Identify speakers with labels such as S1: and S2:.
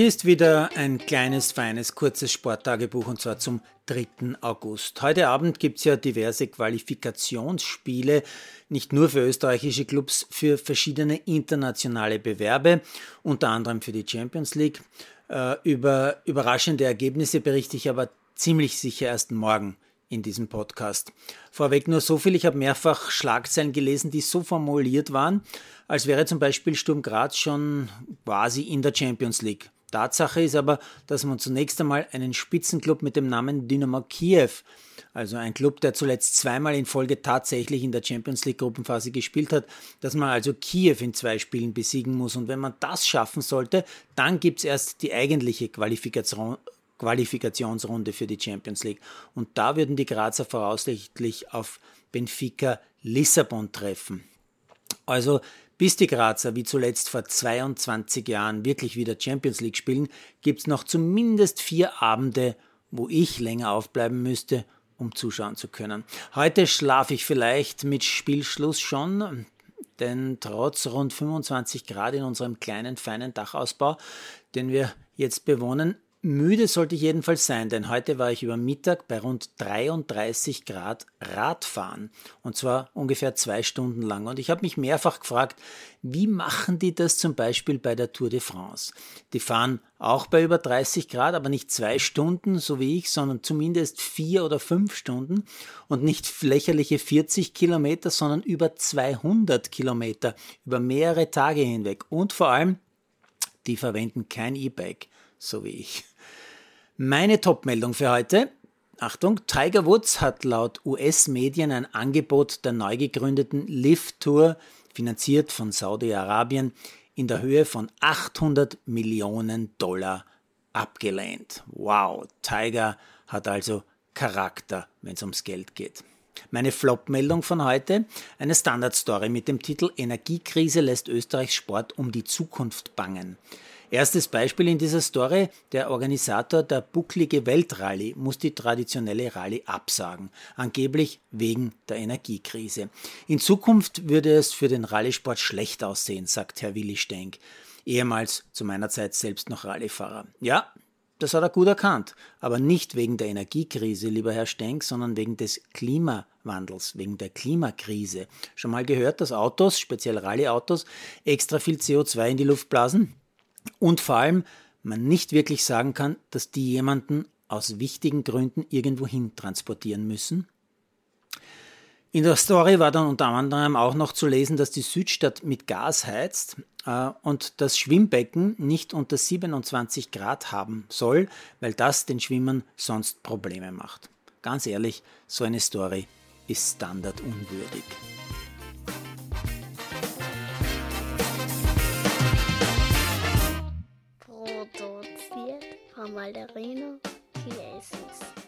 S1: Hier ist wieder ein kleines, feines, kurzes Sporttagebuch und zwar zum 3. August. Heute Abend gibt es ja diverse Qualifikationsspiele, nicht nur für österreichische Clubs, für verschiedene internationale Bewerbe, unter anderem für die Champions League. Äh, über überraschende Ergebnisse berichte ich aber ziemlich sicher erst morgen in diesem Podcast. Vorweg nur so viel, ich habe mehrfach Schlagzeilen gelesen, die so formuliert waren, als wäre zum Beispiel Sturm Graz schon quasi in der Champions League. Tatsache ist aber, dass man zunächst einmal einen Spitzenclub mit dem Namen Dynamo Kiew, also ein Club, der zuletzt zweimal in Folge tatsächlich in der Champions League Gruppenphase gespielt hat, dass man also Kiew in zwei Spielen besiegen muss. Und wenn man das schaffen sollte, dann gibt es erst die eigentliche Qualifikation, Qualifikationsrunde für die Champions League. Und da würden die Grazer voraussichtlich auf Benfica Lissabon treffen. Also bis die Grazer wie zuletzt vor 22 Jahren wirklich wieder Champions League spielen, gibt es noch zumindest vier Abende, wo ich länger aufbleiben müsste, um zuschauen zu können. Heute schlafe ich vielleicht mit Spielschluss schon, denn trotz rund 25 Grad in unserem kleinen, feinen Dachausbau, den wir jetzt bewohnen, Müde sollte ich jedenfalls sein, denn heute war ich über Mittag bei rund 33 Grad Radfahren. Und zwar ungefähr zwei Stunden lang. Und ich habe mich mehrfach gefragt, wie machen die das zum Beispiel bei der Tour de France? Die fahren auch bei über 30 Grad, aber nicht zwei Stunden, so wie ich, sondern zumindest vier oder fünf Stunden. Und nicht lächerliche 40 Kilometer, sondern über 200 Kilometer über mehrere Tage hinweg. Und vor allem, die verwenden kein E-Bike so wie ich. Meine Top-Meldung für heute. Achtung, Tiger Woods hat laut US-Medien ein Angebot der neu gegründeten Lift Tour, finanziert von Saudi-Arabien, in der Höhe von 800 Millionen Dollar abgelehnt. Wow, Tiger hat also Charakter, wenn es ums Geld geht. Meine Flop-Meldung von heute, eine Standard-Story mit dem Titel Energiekrise lässt Österreichs Sport um die Zukunft bangen. Erstes Beispiel in dieser Story, der Organisator der bucklige Weltrallye muss die traditionelle Rallye absagen, angeblich wegen der Energiekrise. In Zukunft würde es für den Rallyesport schlecht aussehen, sagt Herr Willi Stenk, ehemals zu meiner Zeit selbst noch Rallyefahrer. Ja, das hat er gut erkannt, aber nicht wegen der Energiekrise, lieber Herr Stenk, sondern wegen des Klimawandels, wegen der Klimakrise. Schon mal gehört, dass Autos, speziell Rallye-Autos, extra viel CO2 in die Luft blasen? Und vor allem, man nicht wirklich sagen kann, dass die jemanden aus wichtigen Gründen irgendwohin transportieren müssen. In der Story war dann unter anderem auch noch zu lesen, dass die Südstadt mit Gas heizt äh, und das Schwimmbecken nicht unter 27 Grad haben soll, weil das den Schwimmern sonst Probleme macht. Ganz ehrlich, so eine Story ist standardunwürdig.
S2: Malderino Chiesis.